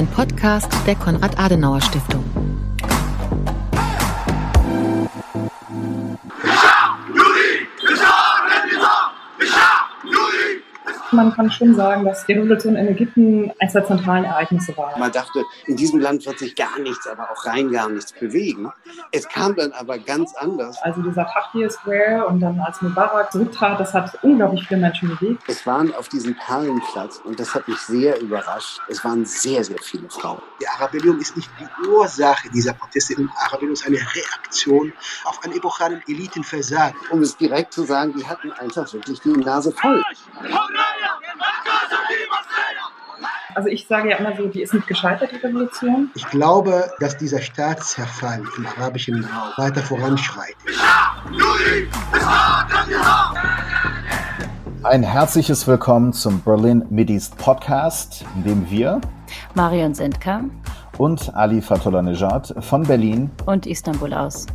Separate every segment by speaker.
Speaker 1: ein Podcast der Konrad-Adenauer-Stiftung.
Speaker 2: Man kann schon sagen, dass die Revolution in Ägypten eines der zentralen Ereignisse war.
Speaker 3: Man dachte, in diesem Land wird sich gar nichts, aber auch rein gar nichts bewegen. Es kam dann aber ganz anders.
Speaker 2: Also dieser Tahrir Square und dann als Mubarak zurücktrat, das hat unglaublich viele Menschen bewegt.
Speaker 3: Es waren auf diesem Perlenplatz, und das hat mich sehr überrascht, es waren sehr, sehr viele Frauen.
Speaker 4: Die Arabellion ist nicht die Ursache dieser Proteste. Die Arabellion ist eine Reaktion auf einen epochalen Elitenversagen.
Speaker 3: Um es direkt zu sagen, die hatten einfach wirklich die Nase voll.
Speaker 2: Also ich sage ja immer so, die ist nicht gescheitert, die Revolution.
Speaker 4: Ich glaube, dass dieser Staatszerfall im arabischen Raum weiter voranschreitet.
Speaker 5: Ein herzliches Willkommen zum Berlin Mideast Podcast, in dem wir
Speaker 6: Marion Sendka
Speaker 5: und Ali Fatullah Nejad von Berlin
Speaker 6: und Istanbul aus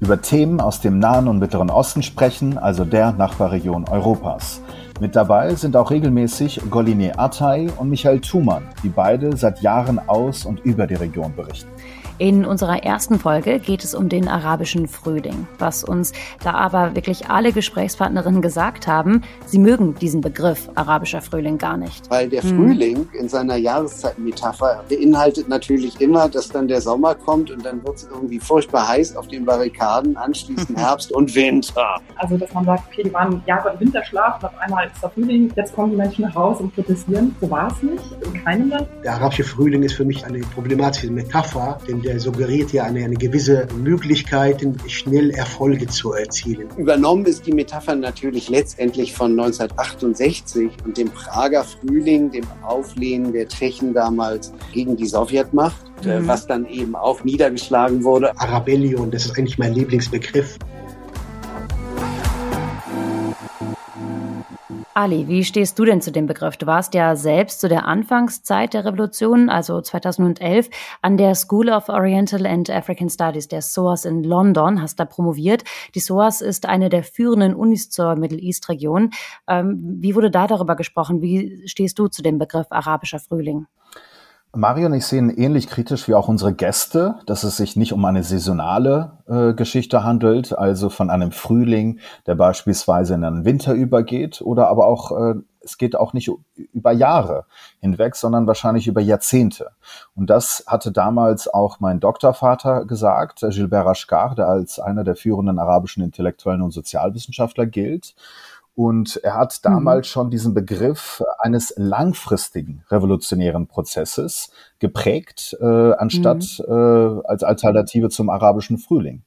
Speaker 5: über Themen aus dem Nahen und Mittleren Osten sprechen, also der Nachbarregion Europas. Mit dabei sind auch regelmäßig Goline Atay und Michael Thumann, die beide seit Jahren aus und über die Region berichten.
Speaker 6: In unserer ersten Folge geht es um den arabischen Frühling. Was uns da aber wirklich alle Gesprächspartnerinnen gesagt haben, sie mögen diesen Begriff arabischer Frühling gar nicht.
Speaker 3: Weil der hm. Frühling in seiner Jahreszeitmetapher beinhaltet natürlich immer, dass dann der Sommer kommt und dann wird es irgendwie furchtbar heiß auf den Barrikaden, anschließend Herbst und Winter.
Speaker 2: Also, dass man sagt, okay, die waren Jahre im Winterschlaf und auf einmal ist der Frühling, jetzt kommen die Menschen raus und protestieren. So war es nicht, in keinem Land.
Speaker 4: Der arabische Frühling ist für mich eine problematische Metapher, denn der suggeriert ja eine, eine gewisse Möglichkeit, schnell Erfolge zu erzielen.
Speaker 3: Übernommen ist die Metapher natürlich letztendlich von 1968 und dem Prager Frühling, dem Auflehnen der Tschechen damals gegen die Sowjetmacht, äh, mhm. was dann eben auch niedergeschlagen wurde.
Speaker 4: Arabellion, das ist eigentlich mein Lieblingsbegriff.
Speaker 6: Ali, wie stehst du denn zu dem Begriff? Du warst ja selbst zu der Anfangszeit der Revolution, also 2011, an der School of Oriental and African Studies, der SOAS in London, hast da promoviert. Die SOAS ist eine der führenden Unis zur Middle East Region. Ähm, wie wurde da darüber gesprochen? Wie stehst du zu dem Begriff arabischer Frühling?
Speaker 5: Mario und ich sehen ähnlich kritisch wie auch unsere Gäste, dass es sich nicht um eine saisonale äh, Geschichte handelt, also von einem Frühling, der beispielsweise in einen Winter übergeht, oder aber auch, äh, es geht auch nicht über Jahre hinweg, sondern wahrscheinlich über Jahrzehnte. Und das hatte damals auch mein Doktorvater gesagt, Gilbert Rashkar, der als einer der führenden arabischen Intellektuellen und Sozialwissenschaftler gilt. Und er hat mhm. damals mhm. schon diesen Begriff eines langfristigen revolutionären Prozesses geprägt, äh, anstatt mhm. äh, als Alternative zum arabischen Frühling.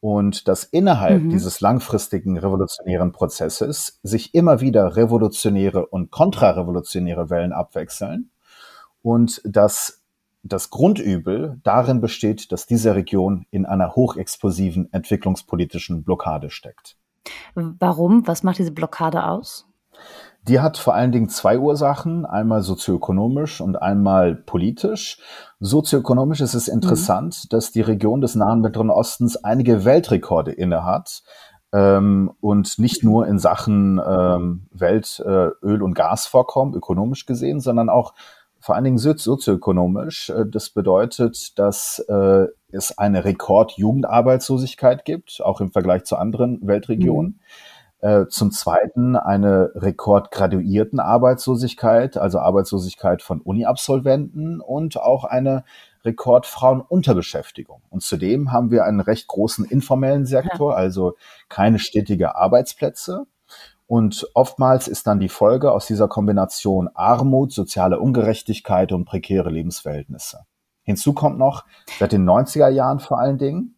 Speaker 5: Und dass innerhalb mhm. dieses langfristigen revolutionären Prozesses sich immer wieder revolutionäre und kontrarevolutionäre Wellen abwechseln und dass das Grundübel darin besteht, dass diese Region in einer hochexplosiven entwicklungspolitischen Blockade steckt.
Speaker 6: Warum? Was macht diese Blockade aus?
Speaker 5: Die hat vor allen Dingen zwei Ursachen, einmal sozioökonomisch und einmal politisch. Sozioökonomisch ist es interessant, mhm. dass die Region des Nahen Mittleren Ostens einige Weltrekorde innehat. Ähm, und nicht nur in Sachen ähm, Weltöl- äh, und Gasvorkommen, ökonomisch gesehen, sondern auch vor allen Dingen sozioökonomisch. Äh, das bedeutet, dass äh, es eine Rekord-Jugendarbeitslosigkeit gibt, auch im Vergleich zu anderen Weltregionen. Mhm. Äh, zum Zweiten eine Rekordgraduierten Arbeitslosigkeit, also Arbeitslosigkeit von Uni-Absolventen und auch eine Rekordfrauenunterbeschäftigung. Und zudem haben wir einen recht großen informellen Sektor, also keine stetige Arbeitsplätze. Und oftmals ist dann die Folge aus dieser Kombination Armut, soziale Ungerechtigkeit und prekäre Lebensverhältnisse. Hinzu kommt noch seit den 90er Jahren vor allen Dingen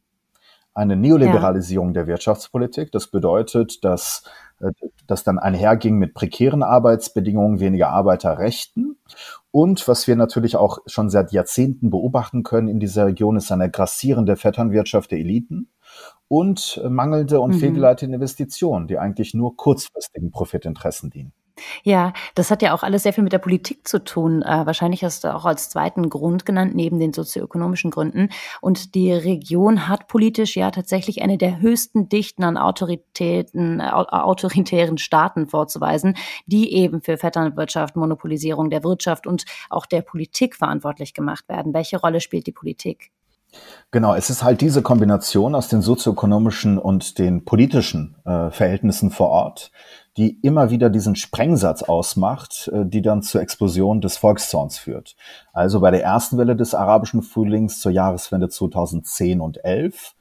Speaker 5: eine Neoliberalisierung ja. der Wirtschaftspolitik. Das bedeutet, dass äh, das dann einherging mit prekären Arbeitsbedingungen, weniger Arbeiterrechten. Und was wir natürlich auch schon seit Jahrzehnten beobachten können in dieser Region, ist eine grassierende Vetternwirtschaft der Eliten und mangelnde und mhm. fehlgeleitete Investitionen, die eigentlich nur kurzfristigen Profitinteressen dienen.
Speaker 6: Ja, das hat ja auch alles sehr viel mit der Politik zu tun. Äh, wahrscheinlich hast du auch als zweiten Grund genannt, neben den sozioökonomischen Gründen. Und die Region hat politisch ja tatsächlich eine der höchsten Dichten an Autoritäten, äh, autoritären Staaten vorzuweisen, die eben für Vetternwirtschaft, Monopolisierung der Wirtschaft und auch der Politik verantwortlich gemacht werden. Welche Rolle spielt die Politik?
Speaker 5: Genau, es ist halt diese Kombination aus den sozioökonomischen und den politischen äh, Verhältnissen vor Ort, die immer wieder diesen Sprengsatz ausmacht, äh, die dann zur Explosion des Volkszorns führt. Also bei der ersten Welle des arabischen Frühlings zur Jahreswende 2010 und 11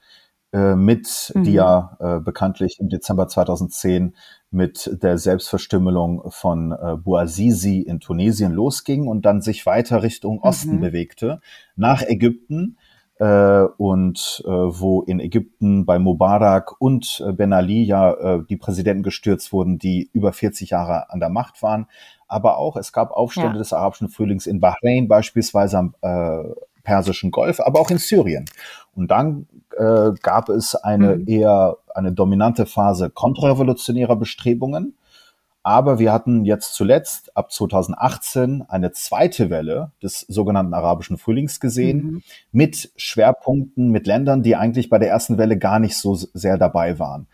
Speaker 5: äh, mit, mhm. die ja äh, bekanntlich im Dezember 2010 mit der Selbstverstümmelung von äh, Bouazizi in Tunesien losging und dann sich weiter Richtung Osten mhm. bewegte, nach Ägypten, äh, und äh, wo in Ägypten bei Mubarak und äh, Ben Ali ja äh, die Präsidenten gestürzt wurden, die über 40 Jahre an der Macht waren. Aber auch es gab Aufstände ja. des arabischen Frühlings in Bahrain beispielsweise am äh, Persischen Golf, aber auch in Syrien. Und dann äh, gab es eine mhm. eher eine dominante Phase kontrrevolutionärer Bestrebungen aber wir hatten jetzt zuletzt ab 2018 eine zweite Welle des sogenannten arabischen Frühlings gesehen mhm. mit Schwerpunkten, mit Ländern, die eigentlich bei der ersten Welle gar nicht so sehr dabei waren.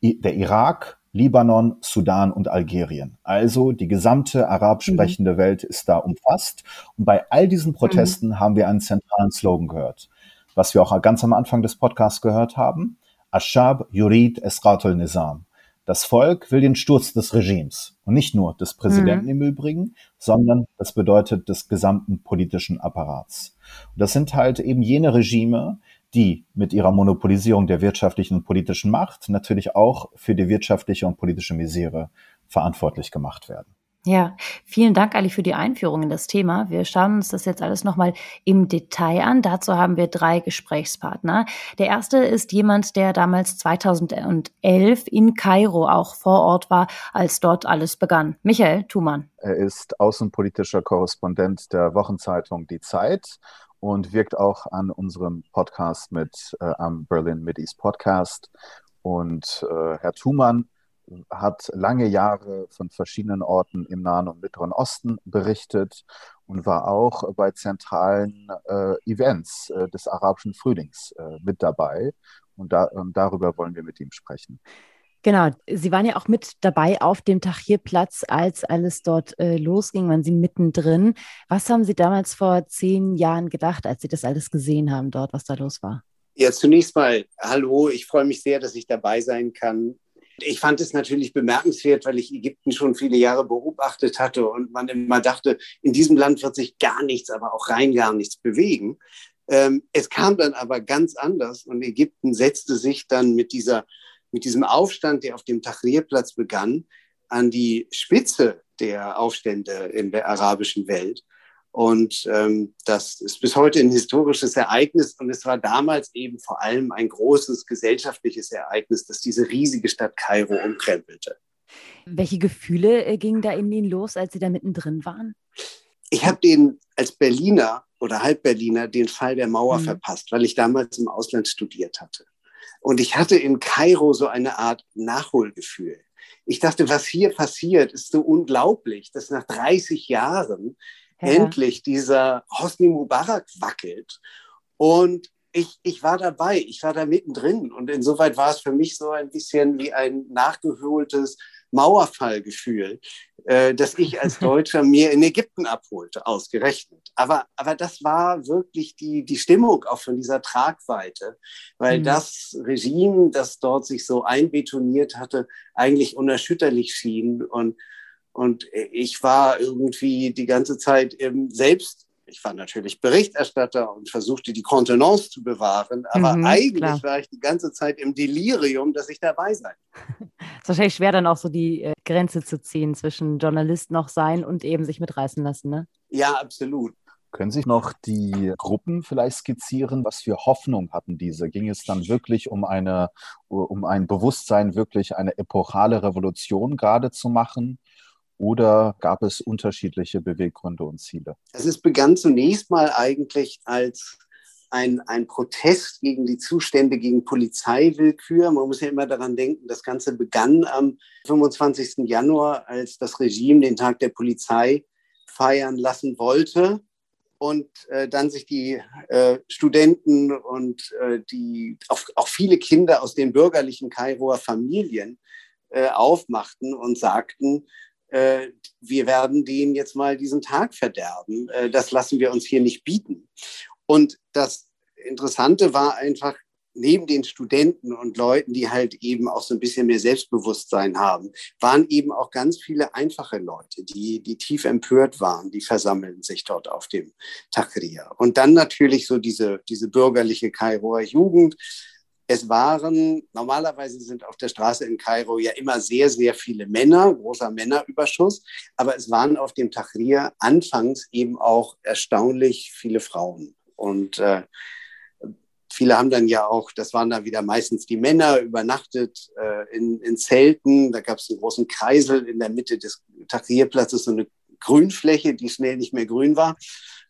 Speaker 5: Der Irak, Libanon, Sudan und Algerien. Also die gesamte arabisch mhm. sprechende mhm. Welt ist da umfasst. Und bei all diesen Protesten mhm. haben wir einen zentralen Slogan gehört, was wir auch ganz am Anfang des Podcasts gehört haben. Ashab yurid esqatul nizam. Das Volk will den Sturz des Regimes und nicht nur des Präsidenten mhm. im Übrigen, sondern das bedeutet des gesamten politischen Apparats. Und das sind halt eben jene Regime, die mit ihrer Monopolisierung der wirtschaftlichen und politischen Macht natürlich auch für die wirtschaftliche und politische Misere verantwortlich gemacht werden.
Speaker 6: Ja, vielen Dank, Ali, für die Einführung in das Thema. Wir schauen uns das jetzt alles nochmal im Detail an. Dazu haben wir drei Gesprächspartner. Der erste ist jemand, der damals 2011 in Kairo auch vor Ort war, als dort alles begann. Michael Thumann.
Speaker 7: Er ist außenpolitischer Korrespondent der Wochenzeitung Die Zeit und wirkt auch an unserem Podcast mit äh, am Berlin Mideast Podcast. Und äh, Herr Thumann hat lange Jahre von verschiedenen Orten im Nahen und Mittleren Osten berichtet und war auch bei zentralen äh, Events äh, des arabischen Frühlings äh, mit dabei. Und, da, und darüber wollen wir mit ihm sprechen.
Speaker 6: Genau, Sie waren ja auch mit dabei auf dem Tahrirplatz, als alles dort äh, losging, waren Sie mittendrin. Was haben Sie damals vor zehn Jahren gedacht, als Sie das alles gesehen haben dort, was da los war?
Speaker 3: Ja, zunächst mal, hallo, ich freue mich sehr, dass ich dabei sein kann. Ich fand es natürlich bemerkenswert, weil ich Ägypten schon viele Jahre beobachtet hatte und man immer dachte, in diesem Land wird sich gar nichts, aber auch rein gar nichts bewegen. Ähm, es kam dann aber ganz anders und Ägypten setzte sich dann mit, dieser, mit diesem Aufstand, der auf dem Tahrirplatz begann, an die Spitze der Aufstände in der arabischen Welt. Und ähm, das ist bis heute ein historisches Ereignis. Und es war damals eben vor allem ein großes gesellschaftliches Ereignis, das diese riesige Stadt Kairo umkrempelte.
Speaker 6: Welche Gefühle äh, gingen da in Ihnen los, als Sie da mittendrin waren?
Speaker 3: Ich habe den als Berliner oder Halbberliner den Fall der Mauer mhm. verpasst, weil ich damals im Ausland studiert hatte. Und ich hatte in Kairo so eine Art Nachholgefühl. Ich dachte, was hier passiert, ist so unglaublich, dass nach 30 Jahren ja. endlich dieser Hosni Mubarak wackelt. Und ich, ich war dabei, ich war da mittendrin. Und insoweit war es für mich so ein bisschen wie ein nachgeholtes Mauerfallgefühl, äh, das ich als Deutscher mir in Ägypten abholte, ausgerechnet. Aber, aber das war wirklich die, die Stimmung auch von dieser Tragweite, weil mhm. das Regime, das dort sich so einbetoniert hatte, eigentlich unerschütterlich schien. Und und ich war irgendwie die ganze Zeit eben selbst, ich war natürlich Berichterstatter und versuchte die Kontenance zu bewahren, aber mhm, eigentlich klar. war ich die ganze Zeit im Delirium, dass ich dabei sei.
Speaker 6: Es ist wahrscheinlich schwer, dann auch so die äh, Grenze zu ziehen zwischen Journalist noch sein und eben sich mitreißen lassen, ne?
Speaker 3: Ja, absolut.
Speaker 7: Können Sie noch die Gruppen vielleicht skizzieren? Was für Hoffnung hatten diese? Ging es dann wirklich um eine, um ein Bewusstsein, wirklich eine epochale Revolution gerade zu machen? Oder gab es unterschiedliche Beweggründe und Ziele?
Speaker 3: Also es begann zunächst mal eigentlich als ein, ein Protest gegen die Zustände gegen Polizeiwillkür. Man muss ja immer daran denken, das Ganze begann am 25. Januar, als das Regime den Tag der Polizei feiern lassen wollte und äh, dann sich die äh, Studenten und äh, die auch, auch viele Kinder aus den bürgerlichen Kairoer Familien äh, aufmachten und sagten, äh, wir werden denen jetzt mal diesen Tag verderben. Äh, das lassen wir uns hier nicht bieten. Und das Interessante war einfach, neben den Studenten und Leuten, die halt eben auch so ein bisschen mehr Selbstbewusstsein haben, waren eben auch ganz viele einfache Leute, die, die tief empört waren, die versammelten sich dort auf dem Tahrir. Und dann natürlich so diese, diese bürgerliche Kairoer Jugend. Es waren, normalerweise sind auf der Straße in Kairo ja immer sehr, sehr viele Männer, großer Männerüberschuss, aber es waren auf dem Tahrir anfangs eben auch erstaunlich viele Frauen. Und äh, Viele haben dann ja auch, das waren dann wieder meistens die Männer, übernachtet äh, in, in Zelten. Da gab es einen großen Kreisel in der Mitte des Tahrirplatzes, so eine Grünfläche, die schnell nicht mehr grün war.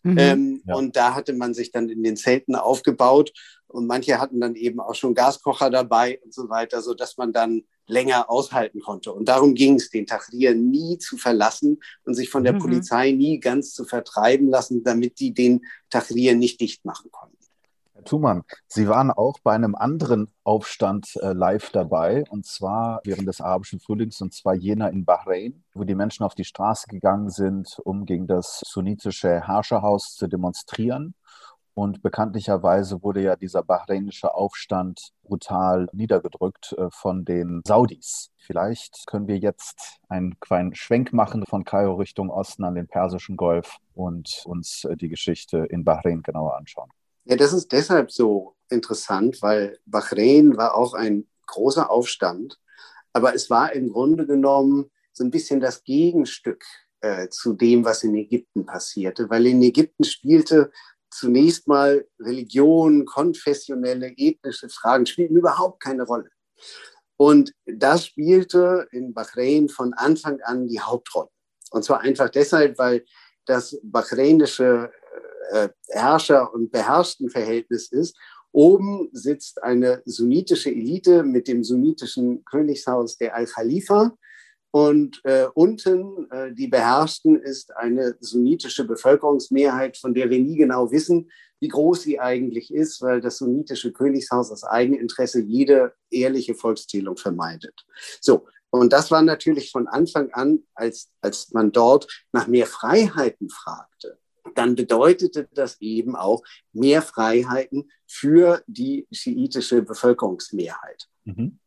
Speaker 3: Mhm, ähm, ja. Und da hatte man sich dann in den Zelten aufgebaut. Und manche hatten dann eben auch schon Gaskocher dabei und so weiter, sodass man dann länger aushalten konnte. Und darum ging es, den Tahrir nie zu verlassen und sich von der mhm. Polizei nie ganz zu vertreiben lassen, damit die den Tahrir nicht dicht machen konnten.
Speaker 7: Thumann, Sie waren auch bei einem anderen Aufstand äh, live dabei, und zwar während des arabischen Frühlings, und zwar jener in Bahrain, wo die Menschen auf die Straße gegangen sind, um gegen das sunnitische Herrscherhaus zu demonstrieren. Und bekanntlicherweise wurde ja dieser bahrainische Aufstand brutal niedergedrückt äh, von den Saudis. Vielleicht können wir jetzt einen kleinen Schwenk machen von Kairo Richtung Osten an den Persischen Golf und uns äh, die Geschichte in Bahrain genauer anschauen.
Speaker 3: Ja, das ist deshalb so interessant, weil Bahrain war auch ein großer Aufstand, aber es war im Grunde genommen so ein bisschen das Gegenstück äh, zu dem, was in Ägypten passierte, weil in Ägypten spielte zunächst mal Religion, konfessionelle, ethnische Fragen spielten überhaupt keine Rolle. Und das spielte in Bahrain von Anfang an die Hauptrolle. Und zwar einfach deshalb, weil das bahrainische äh, Herrscher- und beherrschten Verhältnis ist. Oben sitzt eine sunnitische Elite mit dem sunnitischen Königshaus der Al-Khalifa. Und äh, unten, äh, die beherrschten, ist eine sunnitische Bevölkerungsmehrheit, von der wir nie genau wissen, wie groß sie eigentlich ist, weil das sunnitische Königshaus aus Eigeninteresse jede ehrliche Volkszählung vermeidet. So, und das war natürlich von Anfang an, als, als man dort nach mehr Freiheiten fragte, dann bedeutete das eben auch mehr Freiheiten für die schiitische Bevölkerungsmehrheit. Mhm.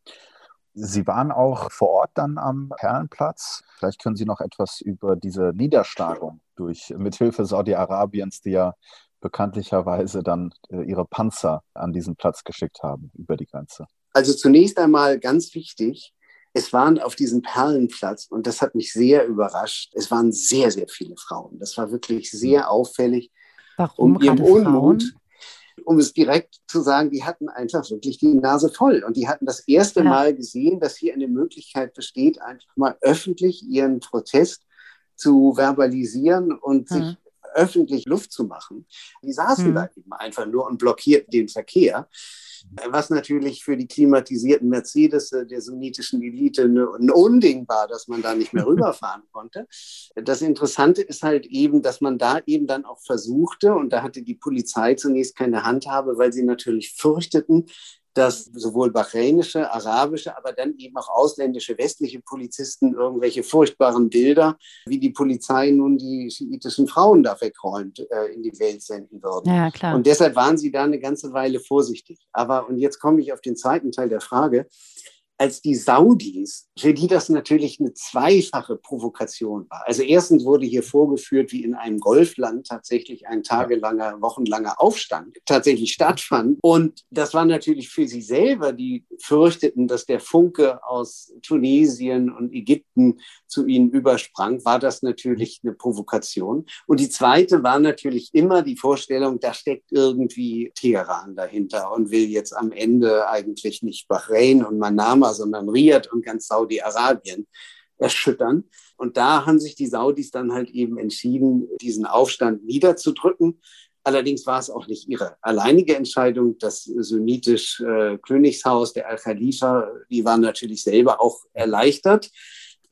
Speaker 7: Sie waren auch vor Ort dann am Perlenplatz. Vielleicht können Sie noch etwas über diese Niederschlagung durch mithilfe Saudi-Arabiens, die ja bekanntlicherweise dann äh, ihre Panzer an diesen Platz geschickt haben über die Grenze.
Speaker 3: Also zunächst einmal ganz wichtig, es waren auf diesem Perlenplatz, und das hat mich sehr überrascht, es waren sehr, sehr viele Frauen. Das war wirklich sehr hm. auffällig.
Speaker 6: Warum um ihren Unmut, Frauen?
Speaker 3: um es direkt zu sagen, die hatten einfach wirklich die Nase voll. Und die hatten das erste ja. Mal gesehen, dass hier eine Möglichkeit besteht, einfach mal öffentlich ihren Protest zu verbalisieren und hm. sich öffentlich Luft zu machen. Die saßen hm. da eben einfach nur und blockierten den Verkehr was natürlich für die klimatisierten Mercedes der sunnitischen Elite ein Unding war, dass man da nicht mehr rüberfahren konnte. Das Interessante ist halt eben, dass man da eben dann auch versuchte, und da hatte die Polizei zunächst keine Handhabe, weil sie natürlich fürchteten, dass sowohl bahrainische, arabische, aber dann eben auch ausländische westliche Polizisten irgendwelche furchtbaren Bilder, wie die Polizei nun die schiitischen Frauen da wegräumt, äh, in die Welt senden würden.
Speaker 6: Ja, klar.
Speaker 3: Und deshalb waren sie da eine ganze Weile vorsichtig. Aber, und jetzt komme ich auf den zweiten Teil der Frage, als die Saudis, für die das natürlich eine zweifache Provokation war. Also erstens wurde hier vorgeführt, wie in einem Golfland tatsächlich ein tagelanger, wochenlanger Aufstand tatsächlich stattfand. Und das war natürlich für sie selber, die fürchteten, dass der Funke aus Tunesien und Ägypten zu ihnen übersprang, war das natürlich eine Provokation. Und die zweite war natürlich immer die Vorstellung, da steckt irgendwie Teheran dahinter und will jetzt am Ende eigentlich nicht Bahrain und Manama, sondern Riyadh und ganz Saudi-Arabien erschüttern. Und da haben sich die Saudis dann halt eben entschieden, diesen Aufstand niederzudrücken. Allerdings war es auch nicht ihre alleinige Entscheidung. Das sunnitische äh, Königshaus, der Al-Khalifa, die waren natürlich selber auch erleichtert.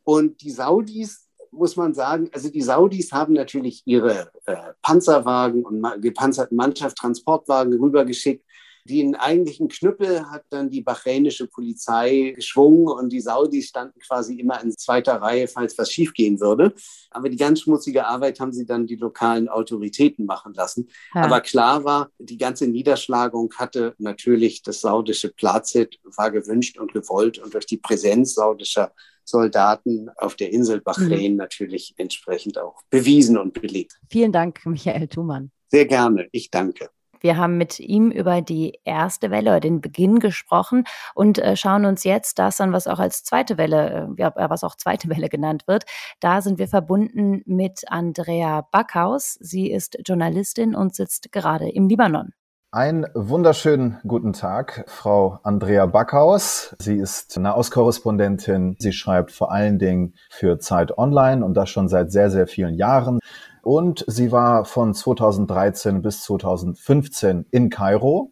Speaker 3: Und die Saudis, muss man sagen, also die Saudis haben natürlich ihre äh, Panzerwagen und gepanzerten Mannschaftstransportwagen rübergeschickt den eigentlichen Knüppel hat dann die bahrainische Polizei geschwungen und die Saudis standen quasi immer in zweiter Reihe, falls was schiefgehen würde. Aber die ganz schmutzige Arbeit haben sie dann die lokalen Autoritäten machen lassen. Ja. Aber klar war, die ganze Niederschlagung hatte natürlich das saudische Plazit, war gewünscht und gewollt und durch die Präsenz saudischer Soldaten auf der Insel Bahrain mhm. natürlich entsprechend auch bewiesen und belegt.
Speaker 6: Vielen Dank, Michael Thumann.
Speaker 3: Sehr gerne. Ich danke.
Speaker 6: Wir haben mit ihm über die erste Welle oder den Beginn gesprochen und äh, schauen uns jetzt das an, was auch als zweite Welle, äh, was auch zweite Welle genannt wird. Da sind wir verbunden mit Andrea Backhaus. Sie ist Journalistin und sitzt gerade im Libanon.
Speaker 5: Einen wunderschönen guten Tag, Frau Andrea Backhaus. Sie ist Nahostkorrespondentin. Sie schreibt vor allen Dingen für Zeit Online und das schon seit sehr, sehr vielen Jahren und sie war von 2013 bis 2015 in Kairo.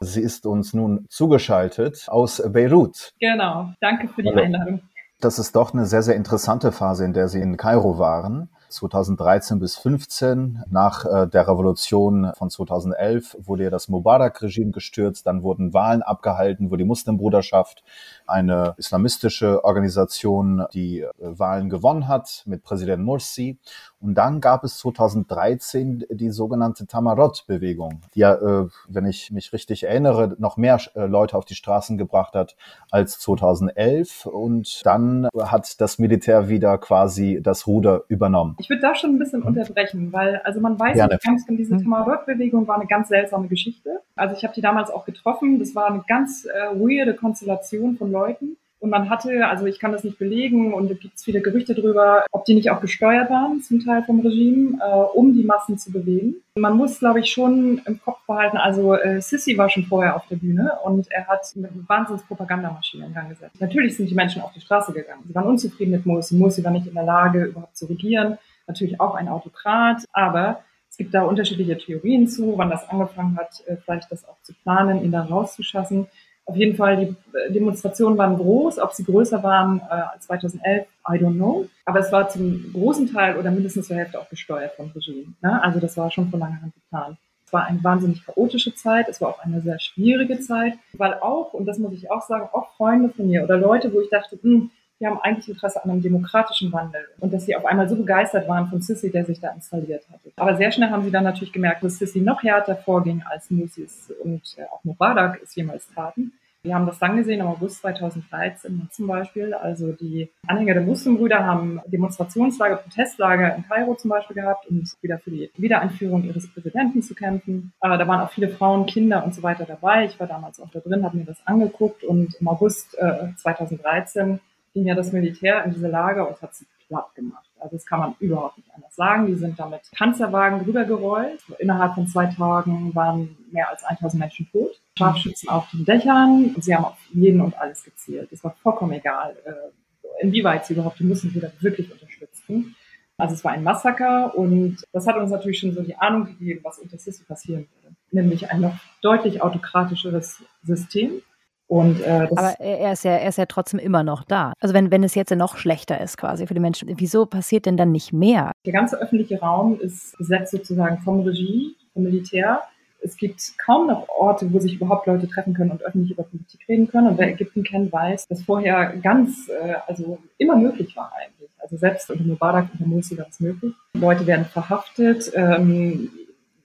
Speaker 5: Sie ist uns nun zugeschaltet aus Beirut.
Speaker 2: Genau, danke für die Einladung.
Speaker 5: Das ist doch eine sehr, sehr interessante Phase, in der Sie in Kairo waren. 2013 bis 15. Nach äh, der Revolution von 2011 wurde ja das Mubarak-Regime gestürzt. Dann wurden Wahlen abgehalten, wo die Muslimbruderschaft, eine islamistische Organisation, die äh, Wahlen gewonnen hat mit Präsident Morsi. Und dann gab es 2013 die sogenannte Tamarot-Bewegung, die ja, äh, wenn ich mich richtig erinnere, noch mehr äh, Leute auf die Straßen gebracht hat als 2011. Und dann hat das Militär wieder quasi das Ruder übernommen.
Speaker 2: Ich würde da schon ein bisschen unterbrechen, weil also man weiß Gerne. nicht ganz, diese hm. Tamarot-Bewegung war eine ganz seltsame Geschichte. Also ich habe die damals auch getroffen. Das war eine ganz äh, weirde Konstellation von Leuten. Und man hatte, also ich kann das nicht belegen und es gibt viele Gerüchte drüber, ob die nicht auch gesteuert waren, zum Teil vom Regime, äh, um die Massen zu bewegen. Man muss, glaube ich, schon im Kopf behalten, also äh, Sissi war schon vorher auf der Bühne und er hat eine wahnsinns Propagandamaschine in Gang gesetzt. Natürlich sind die Menschen auf die Straße gegangen. Sie waren unzufrieden mit Morsi. Morsi war nicht in der Lage, überhaupt zu regieren. Natürlich auch ein Autokrat, aber es gibt da unterschiedliche Theorien zu, wann das angefangen hat, äh, vielleicht das auch zu planen, ihn da rauszuschaffen. Auf jeden Fall, die äh, Demonstrationen waren groß. Ob sie größer waren äh, als 2011, I don't know. Aber es war zum großen Teil oder mindestens zur Hälfte auch gesteuert vom Regime. Ne? Also das war schon von langer Hand geplant. Es war eine wahnsinnig chaotische Zeit. Es war auch eine sehr schwierige Zeit, weil auch, und das muss ich auch sagen, auch Freunde von mir oder Leute, wo ich dachte, hm, die haben eigentlich Interesse an einem demokratischen Wandel und dass sie auf einmal so begeistert waren von Sissi, der sich da installiert hatte. Aber sehr schnell haben sie dann natürlich gemerkt, dass Sissi noch härter vorging als Musis und äh, auch Mubarak es jemals taten. Wir haben das dann gesehen im August 2013 zum Beispiel. Also die Anhänger der Muslimbrüder haben Demonstrationslager, Protestlager in Kairo zum Beispiel gehabt, um wieder für die Wiedereinführung ihres Präsidenten zu kämpfen. Aber da waren auch viele Frauen, Kinder und so weiter dabei. Ich war damals auch da drin, habe mir das angeguckt und im August äh, 2013 ging ja das Militär in diese Lager und hat sie platt gemacht. Also das kann man überhaupt nicht anders sagen. Die sind damit Panzerwagen rübergerollt. Innerhalb von zwei Tagen waren mehr als 1000 Menschen tot. Scharfschützen auf den Dächern. Und sie haben auf jeden und alles gezielt. Es war vollkommen egal, äh, inwieweit sie überhaupt die Muslimbrüder wirklich unterstützten. Also es war ein Massaker und das hat uns natürlich schon so die Ahnung gegeben, was unter Sisi passieren würde. Nämlich ein noch deutlich autokratischeres System
Speaker 6: und, äh, Aber er ist, ja, er ist ja trotzdem immer noch da. Also wenn, wenn es jetzt noch schlechter ist quasi für die Menschen, wieso passiert denn dann nicht mehr?
Speaker 2: Der ganze öffentliche Raum ist besetzt sozusagen vom Regie, vom Militär. Es gibt kaum noch Orte, wo sich überhaupt Leute treffen können und öffentlich über Politik reden können. Und wer Ägypten kennt, weiß, dass vorher ganz, äh, also immer möglich war eigentlich. Also selbst unter Mubarak, unter Morsi war es möglich. Leute werden verhaftet. Ähm,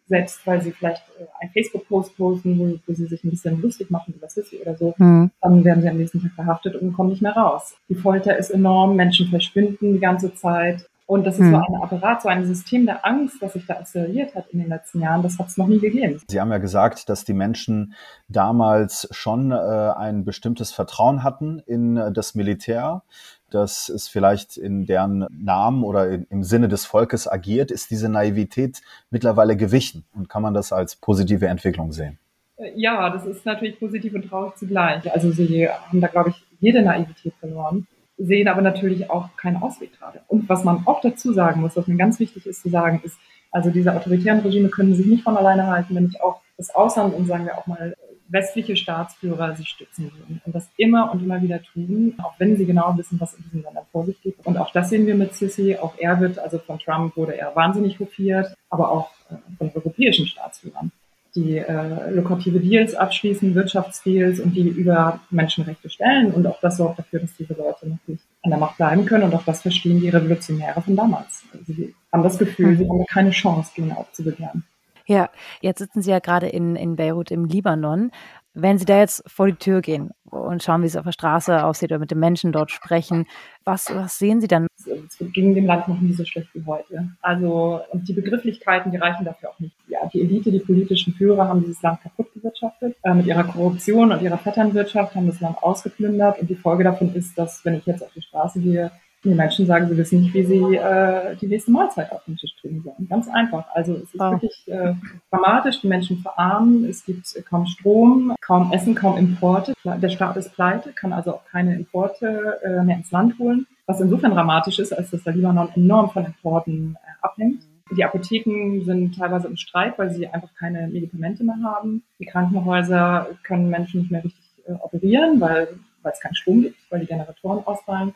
Speaker 2: selbst weil sie vielleicht äh, einen Facebook-Post posten, wo, wo, sie sich ein bisschen lustig machen über Sissy oder so, mhm. dann werden sie am nächsten Tag verhaftet und kommen nicht mehr raus. Die Folter ist enorm, Menschen verschwinden die ganze Zeit. Und das ist mhm. so ein Apparat, so ein System der Angst, das sich da installiert hat in den letzten Jahren, das hat es noch nie gegeben.
Speaker 5: Sie haben ja gesagt, dass die Menschen damals schon äh, ein bestimmtes Vertrauen hatten in äh, das Militär dass es vielleicht in deren Namen oder im Sinne des Volkes agiert, ist diese Naivität mittlerweile gewichen und kann man das als positive Entwicklung sehen?
Speaker 2: Ja, das ist natürlich positiv und traurig zugleich. Also sie haben da, glaube ich, jede Naivität verloren. sehen aber natürlich auch keinen Ausweg gerade. Und was man auch dazu sagen muss, was mir ganz wichtig ist zu sagen, ist, also diese autoritären Regime können sich nicht von alleine halten, wenn nicht auch das Ausland und sagen wir auch mal westliche Staatsführer sie stützen würden und das immer und immer wieder tun, auch wenn sie genau wissen, was in diesen Ländern vor sich geht. Und auch das sehen wir mit Sisi. Auch er wird, also von Trump wurde er wahnsinnig hofiert, aber auch äh, von europäischen Staatsführern, die äh, lukrative Deals abschließen, Wirtschaftsdeals und die über Menschenrechte stellen. Und auch das sorgt dafür, dass diese Leute natürlich an der Macht bleiben können. Und auch das verstehen die Revolutionäre von damals. Also sie haben das Gefühl, sie haben keine Chance, gegen aufzubegehren.
Speaker 6: Ja, jetzt sitzen Sie ja gerade in, in Beirut im Libanon. Wenn Sie da jetzt vor die Tür gehen und schauen, wie es auf der Straße aussieht oder mit den Menschen dort sprechen, was, was sehen Sie dann?
Speaker 2: Es ging dem Land noch nie so schlecht wie heute. Also, und die Begrifflichkeiten, die reichen dafür auch nicht. Ja, die Elite, die politischen Führer haben dieses Land kaputt gewirtschaftet. Äh, mit ihrer Korruption und ihrer Vetternwirtschaft haben das Land ausgeplündert. Und die Folge davon ist, dass, wenn ich jetzt auf die Straße gehe, die Menschen sagen, sie wissen nicht, wie sie äh, die nächste Mahlzeit auf den Tisch kriegen sollen. Ganz einfach. Also es ist wow. wirklich äh, dramatisch. Die Menschen verarmen. Es gibt kaum Strom, kaum Essen, kaum Importe. Der Staat ist pleite, kann also auch keine Importe äh, mehr ins Land holen. Was insofern dramatisch ist, als dass der Libanon enorm von Importen äh, abhängt. Die Apotheken sind teilweise im Streit, weil sie einfach keine Medikamente mehr haben. Die Krankenhäuser können Menschen nicht mehr richtig äh, operieren, weil, weil es keinen Strom gibt, weil die Generatoren ausfallen.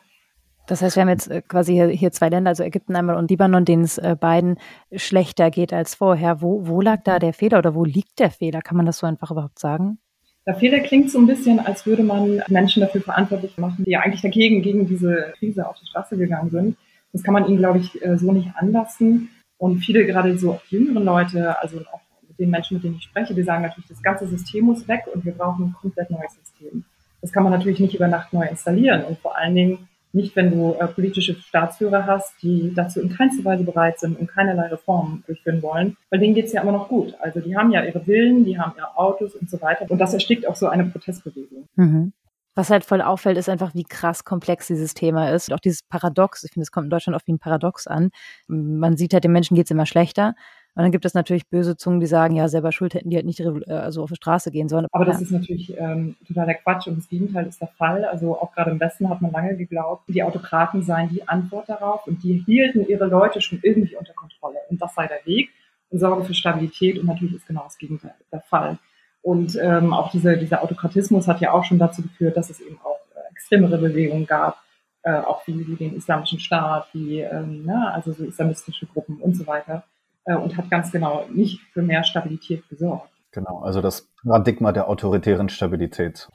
Speaker 6: Das heißt, wir haben jetzt äh, quasi hier, zwei Länder, also Ägypten einmal und Libanon, denen es äh, beiden schlechter geht als vorher. Wo, wo lag da der Fehler oder wo liegt der Fehler? Kann man das so einfach überhaupt sagen?
Speaker 2: Der Fehler klingt so ein bisschen, als würde man Menschen dafür verantwortlich machen, die ja eigentlich dagegen, gegen diese Krise auf die Straße gegangen sind. Das kann man ihnen, glaube ich, äh, so nicht anlassen. Und viele, gerade so jüngere Leute, also auch mit den Menschen, mit denen ich spreche, die sagen natürlich, das ganze System muss weg und wir brauchen ein komplett neues System. Das kann man natürlich nicht über Nacht neu installieren. Und vor allen Dingen nicht, wenn du äh, politische Staatsführer hast, die dazu in keinster Weise bereit sind und keinerlei Reformen durchführen wollen, weil denen geht's ja immer noch gut. Also die haben ja ihre Villen, die haben ihre Autos und so weiter. Und das erstickt auch so eine Protestbewegung.
Speaker 6: Mhm. Was halt voll auffällt, ist einfach, wie krass komplex dieses Thema ist. Und auch dieses Paradox, ich finde, es kommt in Deutschland oft wie ein Paradox an. Man sieht halt, den Menschen geht's immer schlechter. Und dann gibt es natürlich böse Zungen, die sagen, ja, selber schuld hätten die halt nicht äh, also auf die Straße gehen sollen.
Speaker 2: Aber das ist natürlich ähm, totaler Quatsch und das Gegenteil ist der Fall. Also auch gerade im Westen hat man lange geglaubt, die Autokraten seien die Antwort darauf und die hielten ihre Leute schon irgendwie unter Kontrolle. Und das sei der Weg und sorge für Stabilität und natürlich ist genau das Gegenteil der Fall. Und ähm, auch diese, dieser Autokratismus hat ja auch schon dazu geführt, dass es eben auch äh, extremere Bewegungen gab, äh, auch wie, wie den Islamischen Staat, wie ähm, ne, also so islamistische Gruppen und so weiter äh, und hat ganz genau nicht für mehr Stabilität gesorgt.
Speaker 5: Genau, also das Paradigma der autoritären Stabilität.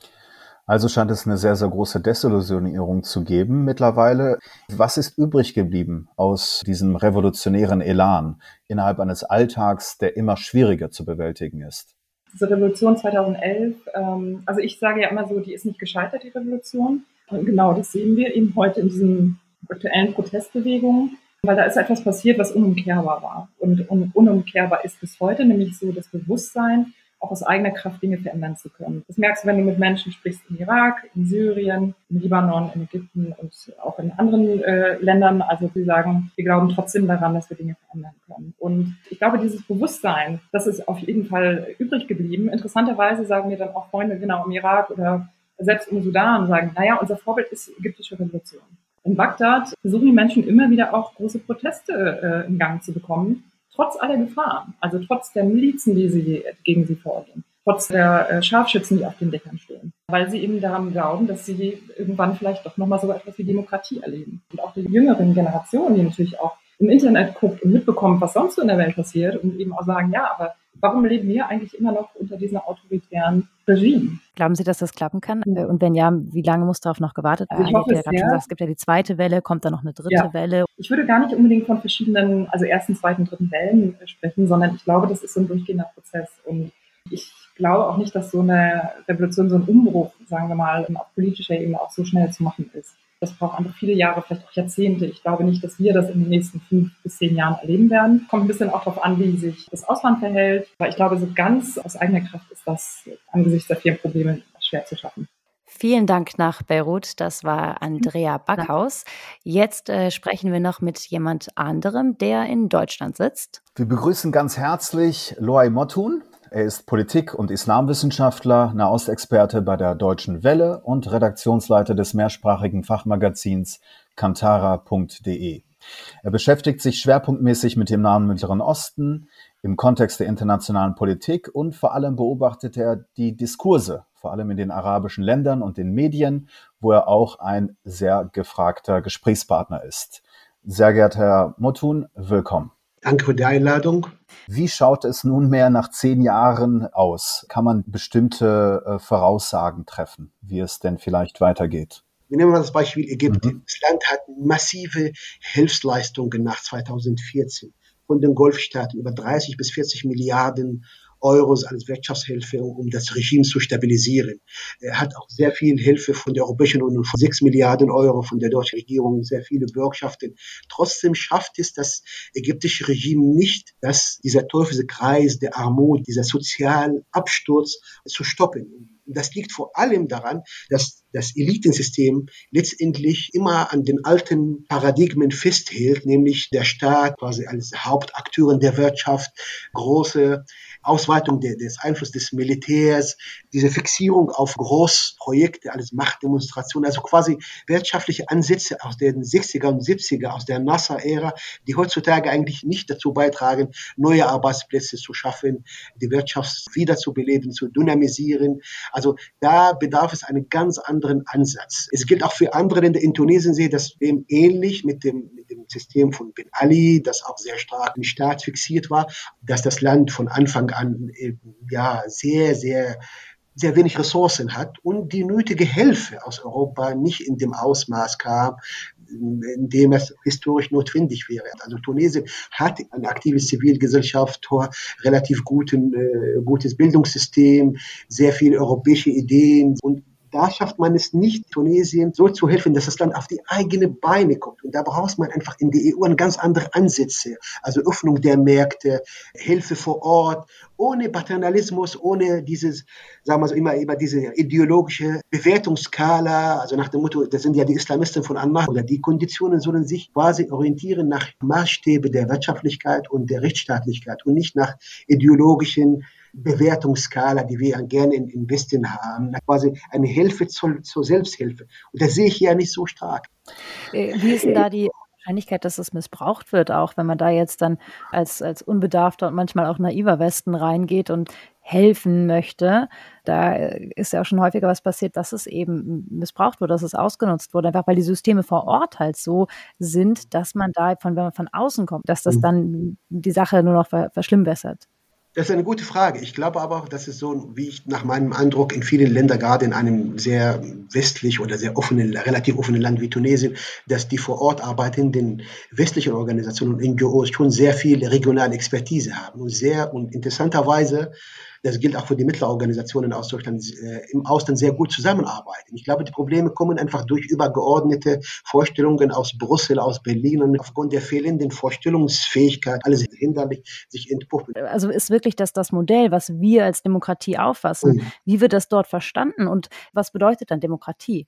Speaker 5: Also scheint es eine sehr, sehr große Desillusionierung zu geben mittlerweile. Was ist übrig geblieben aus diesem revolutionären Elan innerhalb eines Alltags, der immer schwieriger zu bewältigen ist?
Speaker 2: Diese Revolution 2011, ähm, also ich sage ja immer so, die ist nicht gescheitert, die Revolution. Und genau das sehen wir eben heute in diesen aktuellen Protestbewegungen weil da ist etwas passiert, was unumkehrbar war und un unumkehrbar ist bis heute, nämlich so das Bewusstsein, auch aus eigener Kraft Dinge verändern zu können. Das merkst du, wenn du mit Menschen sprichst im Irak, in Syrien, im Libanon, in Ägypten und auch in anderen äh, Ländern. Also die sagen, wir glauben trotzdem daran, dass wir Dinge verändern können. Und ich glaube, dieses Bewusstsein, das ist auf jeden Fall übrig geblieben. Interessanterweise sagen mir dann auch Freunde genau im Irak oder selbst im Sudan, sagen, naja, unser Vorbild ist die ägyptische Revolution in Bagdad versuchen die Menschen immer wieder auch große Proteste äh, in Gang zu bekommen, trotz aller Gefahren, also trotz der Milizen, die sie gegen sie vorgehen, trotz der äh, Scharfschützen, die auf den Dächern stehen, weil sie eben daran glauben, dass sie irgendwann vielleicht doch nochmal so etwas wie Demokratie erleben. Und auch die jüngeren Generationen, die natürlich auch im Internet guckt und mitbekommt, was sonst so in der Welt passiert und eben auch sagen, ja, aber warum leben wir eigentlich immer noch unter diesem autoritären Regime?
Speaker 6: Glauben Sie, dass das klappen kann? Ja. Und wenn ja, wie lange muss darauf noch gewartet werden? Also ich hoffe es, ja. es gibt ja die zweite Welle, kommt da noch eine dritte ja. Welle?
Speaker 2: Ich würde gar nicht unbedingt von verschiedenen, also ersten, zweiten, dritten Wellen sprechen, sondern ich glaube, das ist so ein durchgehender Prozess. Und ich glaube auch nicht, dass so eine Revolution, so ein Umbruch, sagen wir mal, auf politischer Ebene auch so schnell zu machen ist. Das braucht einfach viele Jahre, vielleicht auch Jahrzehnte. Ich glaube nicht, dass wir das in den nächsten fünf bis zehn Jahren erleben werden. Kommt ein bisschen auch darauf an, wie sich das Ausland verhält. Aber ich glaube, so ganz aus eigener Kraft ist das angesichts der vielen Probleme schwer zu schaffen.
Speaker 6: Vielen Dank nach Beirut. Das war Andrea Backhaus. Jetzt äh, sprechen wir noch mit jemand anderem, der in Deutschland sitzt.
Speaker 5: Wir begrüßen ganz herzlich Loai Mottun. Er ist Politik- und Islamwissenschaftler, Nahostexperte bei der Deutschen Welle und Redaktionsleiter des mehrsprachigen Fachmagazins kantara.de. Er beschäftigt sich schwerpunktmäßig mit dem Nahen Mittleren Osten im Kontext der internationalen Politik und vor allem beobachtet er die Diskurse, vor allem in den arabischen Ländern und den Medien, wo er auch ein sehr gefragter Gesprächspartner ist. Sehr geehrter Herr Motun, willkommen.
Speaker 4: Danke für die Einladung.
Speaker 5: Wie schaut es nunmehr nach zehn Jahren aus? Kann man bestimmte äh, Voraussagen treffen, wie es denn vielleicht weitergeht?
Speaker 4: Wir nehmen mal das Beispiel Ägypten. Mhm. Das Land hat massive Hilfsleistungen nach 2014 von den Golfstaaten über 30 bis 40 Milliarden Euros als Wirtschaftshilfe, um das Regime zu stabilisieren. Er hat auch sehr viel Hilfe von der Europäischen Union, von 6 Milliarden Euro von der deutschen Regierung, sehr viele Bürgschaften. Trotzdem schafft es das ägyptische Regime nicht, dass dieser Teufelskreis der Armut, dieser Sozialabsturz zu stoppen. Das liegt vor allem daran, dass das Elitensystem letztendlich immer an den alten Paradigmen festhält, nämlich der Staat quasi als Hauptakteur der Wirtschaft, große Ausweitung des Einflusses des Militärs, diese Fixierung auf Großprojekte als Machtdemonstration, also quasi wirtschaftliche Ansätze aus den 60er und 70er, aus der NASA-Ära, die heutzutage eigentlich nicht dazu beitragen, neue Arbeitsplätze zu schaffen, die Wirtschaft wiederzubeleben, zu dynamisieren. Also da bedarf es einen ganz anderen Ansatz. Es gilt auch für andere Länder. In Tunesien sehe ich das ähnlich mit dem, mit dem System von Ben Ali, das auch sehr stark im Staat fixiert war, dass das Land von Anfang an ja sehr, sehr sehr wenig Ressourcen hat und die nötige Hilfe aus Europa nicht in dem Ausmaß kam, in dem es historisch notwendig wäre. Also Tunesien hat eine aktive Zivilgesellschaft, relativ guten, äh, gutes Bildungssystem, sehr viele europäische Ideen und da schafft man es nicht, Tunesien so zu helfen, dass das Land auf die eigenen Beine kommt. Und da braucht man einfach in die EU ganz andere Ansätze. Also Öffnung der Märkte, Hilfe vor Ort, ohne Paternalismus, ohne dieses, sagen wir so immer, immer diese ideologische Bewertungsskala, also nach dem Motto, das sind ja die Islamisten von Anmach, oder die Konditionen sollen sich quasi orientieren nach Maßstäbe der Wirtschaftlichkeit und der Rechtsstaatlichkeit und nicht nach ideologischen Bewertungsskala, die wir gerne in, in Westen haben, quasi eine Hilfe zur, zur Selbsthilfe. Und das sehe ich hier nicht so stark.
Speaker 6: Äh, wie ist denn da die Wahrscheinlichkeit, dass es missbraucht wird, auch wenn man da jetzt dann als, als unbedarfter und manchmal auch naiver Westen reingeht und helfen möchte. Da ist ja auch schon häufiger was passiert, dass es eben missbraucht wurde, dass es ausgenutzt wurde, einfach weil die Systeme vor Ort halt so sind, dass man da von, wenn man von außen kommt, dass das mhm. dann die Sache nur noch verschlimmbessert.
Speaker 4: Das ist eine gute Frage. Ich glaube aber dass es so, wie ich nach meinem Eindruck in vielen Ländern, gerade in einem sehr westlich oder sehr offenen, relativ offenen Land wie Tunesien, dass die vor Ort arbeitenden westlichen Organisationen und NGOs schon sehr viel regionale Expertise haben und sehr und interessanterweise das gilt auch für die Mittelorganisationen aus Deutschland, äh, im Ausland sehr gut zusammenarbeiten. Ich glaube, die Probleme kommen einfach durch übergeordnete Vorstellungen aus Brüssel, aus Berlin und aufgrund der fehlenden Vorstellungsfähigkeit, alles hinderlich, sich entpuppen.
Speaker 6: Also ist wirklich das das Modell, was wir als Demokratie auffassen? Mhm. Wie wird das dort verstanden und was bedeutet dann Demokratie?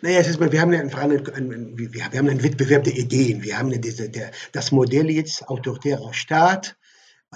Speaker 4: Naja, es ist, wir haben einfach einen, einen, wir haben einen Wettbewerb der Ideen. Wir haben diese, der, das Modell jetzt autoritärer Staat,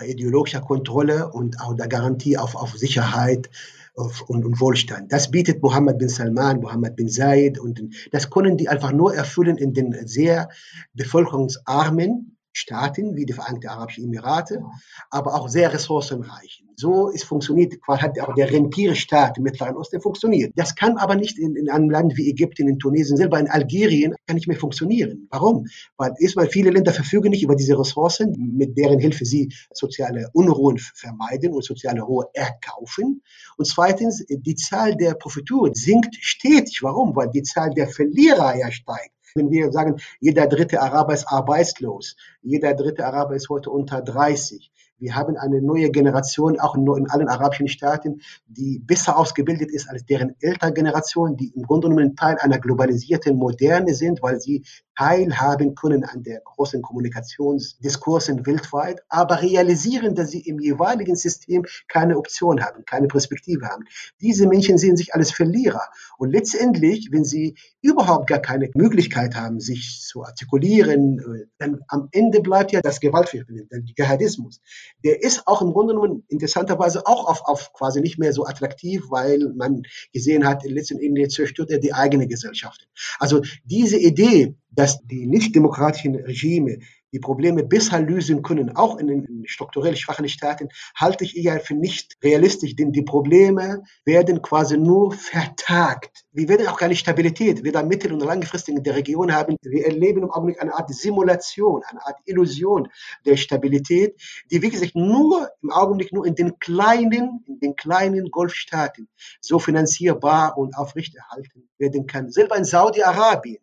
Speaker 4: ideologischer Kontrolle und auch der Garantie auf, auf Sicherheit auf, und, und, Wohlstand. Das bietet Mohammed bin Salman, Mohammed bin Zayed und das können die einfach nur erfüllen in den sehr bevölkerungsarmen Staaten wie die Vereinigten Arabischen Emirate, aber auch sehr ressourcenreich. So ist funktioniert, hat auch der Rentierstaat im Mittleren Osten funktioniert. Das kann aber nicht in, in, einem Land wie Ägypten, in Tunesien, selber in Algerien, kann nicht mehr funktionieren. Warum? Weil erstmal viele Länder verfügen nicht über diese Ressourcen, mit deren Hilfe sie soziale Unruhen vermeiden und soziale Ruhe erkaufen. Und zweitens, die Zahl der Profiteure sinkt stetig. Warum? Weil die Zahl der Verlierer ja steigt. Wenn wir sagen, jeder dritte Araber ist arbeitslos, jeder dritte Araber ist heute unter 30, wir haben eine neue Generation, auch in allen arabischen Staaten, die besser ausgebildet ist als deren Elterngeneration, die im Grunde genommen Teil einer globalisierten Moderne sind, weil sie teilhaben können an der großen Kommunikationsdiskursen weltweit, aber realisieren, dass sie im jeweiligen System keine Option haben, keine Perspektive haben. Diese Menschen sehen sich als Verlierer. Und letztendlich, wenn sie überhaupt gar keine Möglichkeit haben, sich zu artikulieren, äh, dann am Ende bleibt ja das Gewaltverhältnis, der Dschihadismus. Der ist auch im Grunde genommen interessanterweise auch auf, auf quasi nicht mehr so attraktiv, weil man gesehen hat, letzten Endes zerstört er die eigene Gesellschaft. Also diese Idee, dass die nicht demokratischen Regime die Probleme besser lösen können, auch in den strukturell schwachen Staaten, halte ich eher für nicht realistisch, denn die Probleme werden quasi nur vertagt. Wir werden auch keine Stabilität, weder mittel- und langfristig in der Region haben. Wir erleben im Augenblick eine Art Simulation, eine Art Illusion der Stabilität, die, wie gesagt, nur im Augenblick nur in den kleinen, in den kleinen Golfstaaten so finanzierbar und aufrechterhalten werden kann. Selber in Saudi-Arabien,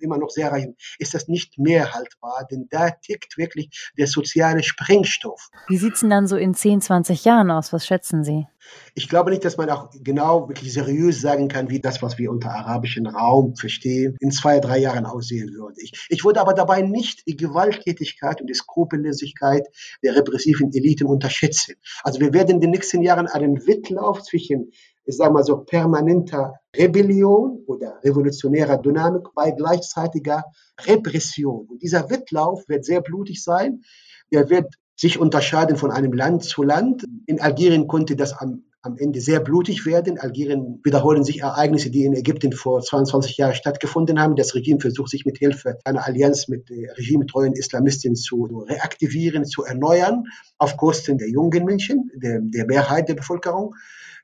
Speaker 4: immer noch sehr reich, ist das nicht mehr haltbar, denn da tickt wirklich der soziale Sprengstoff.
Speaker 6: Wie sieht es denn dann so in 10, 20 Jahren aus? Was schätzen Sie?
Speaker 4: Ich glaube nicht, dass man auch genau wirklich seriös sagen kann, wie das, was wir unter arabischen Raum verstehen, in zwei, drei Jahren aussehen würde. Ich, ich würde aber dabei nicht die Gewalttätigkeit und die Skrupellosigkeit der repressiven Eliten unterschätzen. Also wir werden in den nächsten Jahren einen Wettlauf zwischen ich sage mal so, permanenter Rebellion oder revolutionärer Dynamik bei gleichzeitiger Repression. Und dieser Wettlauf wird sehr blutig sein. Der wird sich unterscheiden von einem Land zu Land. In Algerien konnte das am, am Ende sehr blutig werden. In Algerien wiederholen sich Ereignisse, die in Ägypten vor 22 Jahren stattgefunden haben. Das Regime versucht sich mit Hilfe einer Allianz mit äh, regimetreuen Islamisten zu reaktivieren, zu erneuern, auf Kosten der jungen Menschen, der, der Mehrheit der Bevölkerung.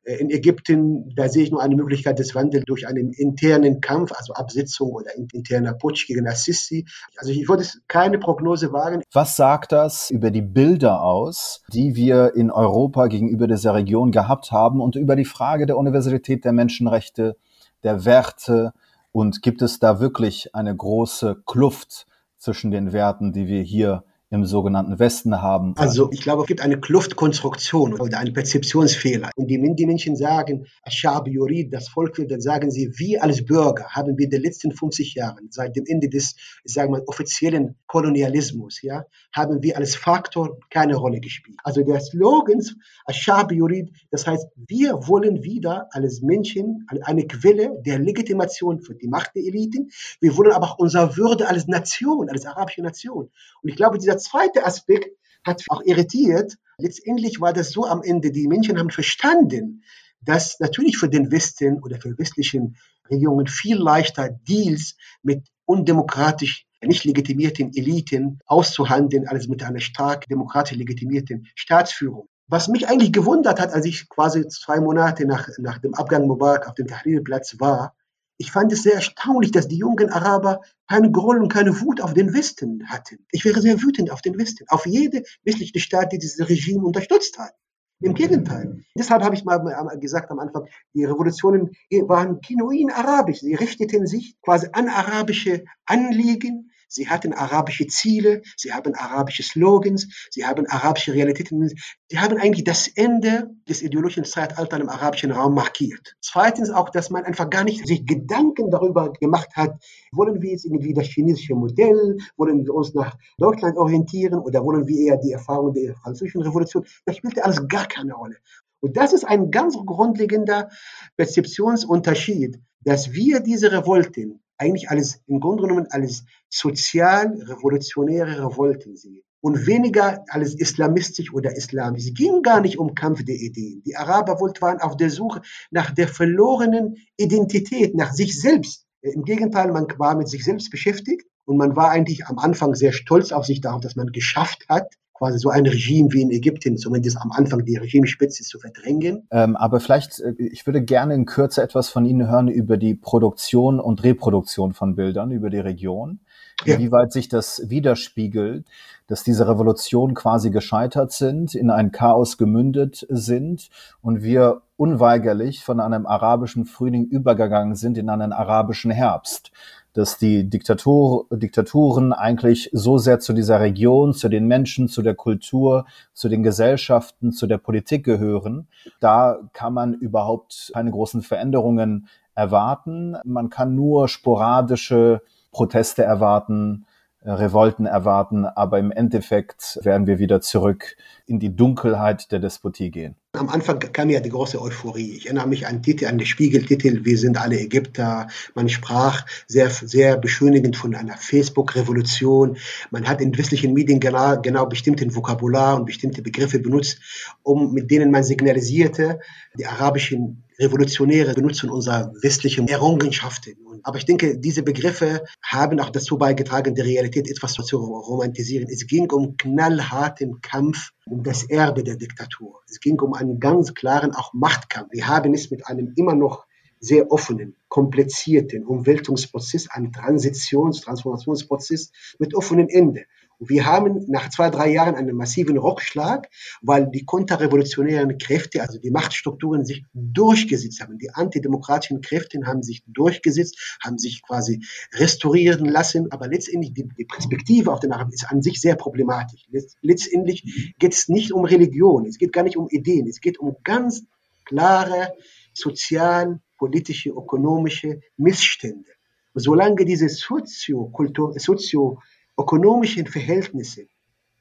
Speaker 4: Äh, in Ägypten, da sehe ich nur eine Möglichkeit des Wandels durch einen internen Kampf, also Absitzung oder interner Putsch gegen Assisi. Also ich würde keine Prognose wagen.
Speaker 5: Was sagt das über die Bilder aus, die wir in Europa gegenüber dieser Region gehabt haben und über die Frage der Universität der Menschenrechte, der Werte? Und gibt es da wirklich eine große Kluft zwischen den Werten, die wir hier im sogenannten Westen haben.
Speaker 4: Also ich glaube, es gibt eine Kluftkonstruktion oder einen Perzeptionsfehler. Und die, die Menschen sagen, Ashab Yurid, das Volk will, dann sagen sie, wir als Bürger haben wir in den letzten 50 Jahren, seit dem Ende des, sagen wir, offiziellen Kolonialismus, ja, haben wir als Faktor keine Rolle gespielt. Also der Slogan Ashab Yurid, das heißt, wir wollen wieder als Menschen eine Quelle der Legitimation für die Macht der Eliten. Wir wollen aber auch unsere Würde als Nation, als arabische Nation. Und ich glaube, dieser zweite Aspekt hat auch irritiert. Letztendlich war das so am Ende, die Menschen haben verstanden, dass natürlich für den Westen oder für westlichen Regierungen viel leichter Deals mit undemokratisch nicht legitimierten Eliten auszuhandeln, als mit einer stark demokratisch legitimierten Staatsführung. Was mich eigentlich gewundert hat, als ich quasi zwei Monate nach, nach dem Abgang Mubarak auf dem Tahrirplatz war, ich fand es sehr erstaunlich, dass die jungen Araber keine Groll und keine Wut auf den Westen hatten. Ich wäre sehr wütend auf den Westen, auf jede westliche Staat, die dieses Regime unterstützt hat. Im Gegenteil. Deshalb habe ich mal gesagt am Anfang, die Revolutionen waren genuin arabisch. Sie richteten sich quasi an arabische Anliegen, Sie hatten arabische Ziele, sie haben arabische Slogans, sie haben arabische Realitäten. Sie haben eigentlich das Ende des ideologischen Zeitalters im arabischen Raum markiert. Zweitens auch, dass man einfach gar nicht sich Gedanken darüber gemacht hat, wollen wir jetzt irgendwie das chinesische Modell, wollen wir uns nach Deutschland orientieren oder wollen wir eher die Erfahrung der französischen Revolution? Das spielte alles gar keine Rolle. Und das ist ein ganz grundlegender Perzeptionsunterschied, dass wir diese Revolten eigentlich alles, im Grunde genommen alles sozial-revolutionäre Revolten sehen und weniger als islamistisch oder islamisch. Es ging gar nicht um Kampf der Ideen. Die Araber waren auf der Suche nach der verlorenen Identität, nach sich selbst. Im Gegenteil, man war mit sich selbst beschäftigt und man war eigentlich am Anfang sehr stolz auf sich darauf, dass man geschafft hat, quasi so ein Regime wie in Ägypten, zumindest am Anfang die Regimespitze zu verdrängen.
Speaker 5: Ähm, aber vielleicht, äh, ich würde gerne in Kürze etwas von Ihnen hören über die Produktion und Reproduktion von Bildern über die Region. Ja. Inwieweit sich das widerspiegelt, dass diese Revolutionen quasi gescheitert sind, in ein Chaos gemündet sind und wir unweigerlich von einem arabischen Frühling übergegangen sind in einen arabischen Herbst dass die Diktatur, Diktaturen eigentlich so sehr zu dieser Region, zu den Menschen, zu der Kultur, zu den Gesellschaften, zu der Politik gehören. Da kann man überhaupt keine großen Veränderungen erwarten. Man kann nur sporadische Proteste erwarten, Revolten erwarten, aber im Endeffekt werden wir wieder zurück in die Dunkelheit der Despotie gehen.
Speaker 4: Am Anfang kam ja die große Euphorie. Ich erinnere mich an Titel, an den Spiegeltitel, wir sind alle Ägypter. Man sprach sehr, sehr beschönigend von einer Facebook-Revolution. Man hat in westlichen Medien genau, genau bestimmten Vokabular und bestimmte Begriffe benutzt, um, mit denen man signalisierte, die arabischen Revolutionäre benutzen unsere westlichen Errungenschaften. Aber ich denke, diese Begriffe haben auch dazu beigetragen, die Realität etwas zu romantisieren. Es ging um knallharten Kampf um das Erbe der Diktatur. Es ging um einen ganz klaren auch Machtkampf. Wir haben es mit einem immer noch sehr offenen, komplizierten Umwälzungsprozess, einem Transitions-, Transformationsprozess mit offenen Ende. Wir haben nach zwei, drei Jahren einen massiven Rückschlag, weil die konterrevolutionären Kräfte, also die Machtstrukturen sich durchgesetzt haben. Die antidemokratischen Kräfte haben sich durchgesetzt, haben sich quasi restaurieren lassen. Aber letztendlich die, die Perspektive auf den Arab ist an sich sehr problematisch. Letztendlich geht es nicht um Religion, es geht gar nicht um Ideen, es geht um ganz klare sozial, politische, ökonomische Missstände. Solange diese sozio-kultur, sozio ökonomischen Verhältnisse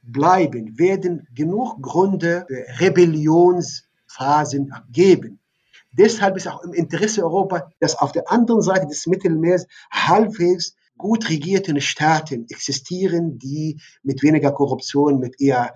Speaker 4: bleiben, werden genug Gründe für Rebellionsphasen geben. Deshalb ist auch im Interesse Europa, dass auf der anderen Seite des Mittelmeers halbwegs gut regierten Staaten existieren, die mit weniger Korruption, mit eher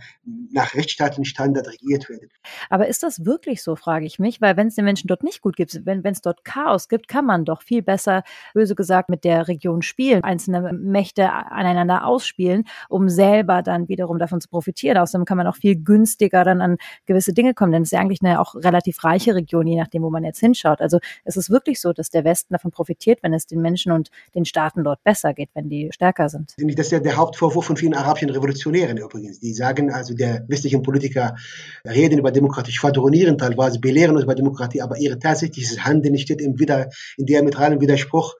Speaker 4: nach rechtsstaatlichen Standard regiert werden.
Speaker 6: Aber ist das wirklich so, frage ich mich, weil wenn es den Menschen dort nicht gut gibt, wenn es dort Chaos gibt, kann man doch viel besser, böse gesagt, mit der Region spielen, einzelne Mächte aneinander ausspielen, um selber dann wiederum davon zu profitieren. Außerdem kann man auch viel günstiger dann an gewisse Dinge kommen, denn es ist ja eigentlich eine auch relativ reiche Region, je nachdem, wo man jetzt hinschaut. Also es ist wirklich so, dass der Westen davon profitiert, wenn es den Menschen und den Staaten dort geht, wenn die stärker sind.
Speaker 4: Das ist ja der Hauptvorwurf von vielen arabischen Revolutionären übrigens. Die sagen also, der westlichen Politiker reden über Demokratie, schwadronieren teilweise, belehren uns über Demokratie, aber ihre tatsächliches Handeln steht im, wieder, in diametralen Widerspruch.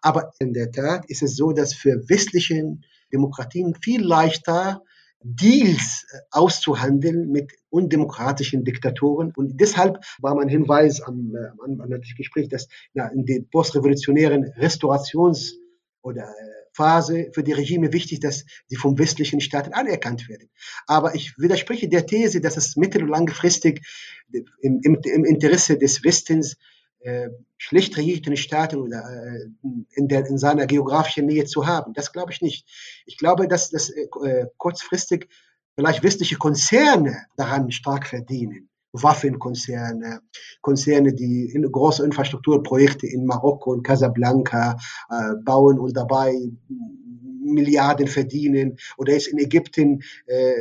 Speaker 4: Aber in der Tat ist es so, dass für westliche Demokratien viel leichter Deals auszuhandeln mit undemokratischen Diktatoren. Und deshalb war mein Hinweis am, äh, am, am Gespräch, dass ja, in den postrevolutionären Restaurations- oder äh, Phase für die Regime wichtig, dass sie vom westlichen Staaten anerkannt werden. Aber ich widerspreche der These, dass es mittel- und langfristig im, im, im Interesse des Westens äh, schlecht regierten Staaten oder äh, in, der, in seiner geografischen Nähe zu haben. Das glaube ich nicht. Ich glaube, dass, dass äh, kurzfristig vielleicht westliche Konzerne daran stark verdienen. Waffenkonzerne, Konzerne, die in große Infrastrukturprojekte in Marokko und Casablanca äh, bauen und dabei Milliarden verdienen oder ist in Ägypten äh,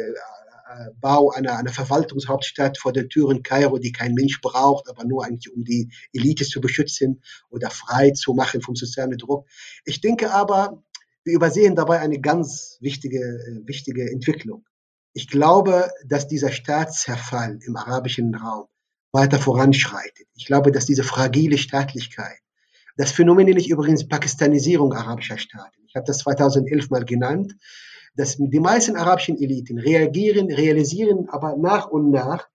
Speaker 4: äh, Bau einer, einer Verwaltungshauptstadt vor den Türen Kairo, die kein Mensch braucht, aber nur eigentlich um die Elite zu beschützen oder frei zu machen vom sozialen Druck. Ich denke aber, wir übersehen dabei eine ganz wichtige, äh, wichtige Entwicklung. Ich glaube, dass dieser Staatszerfall im arabischen Raum weiter voranschreitet. Ich glaube, dass diese fragile Staatlichkeit, das Phänomen nenne ich übrigens Pakistanisierung arabischer Staaten. Ich habe das 2011 mal genannt, dass die meisten arabischen Eliten reagieren, realisieren aber nach und nach,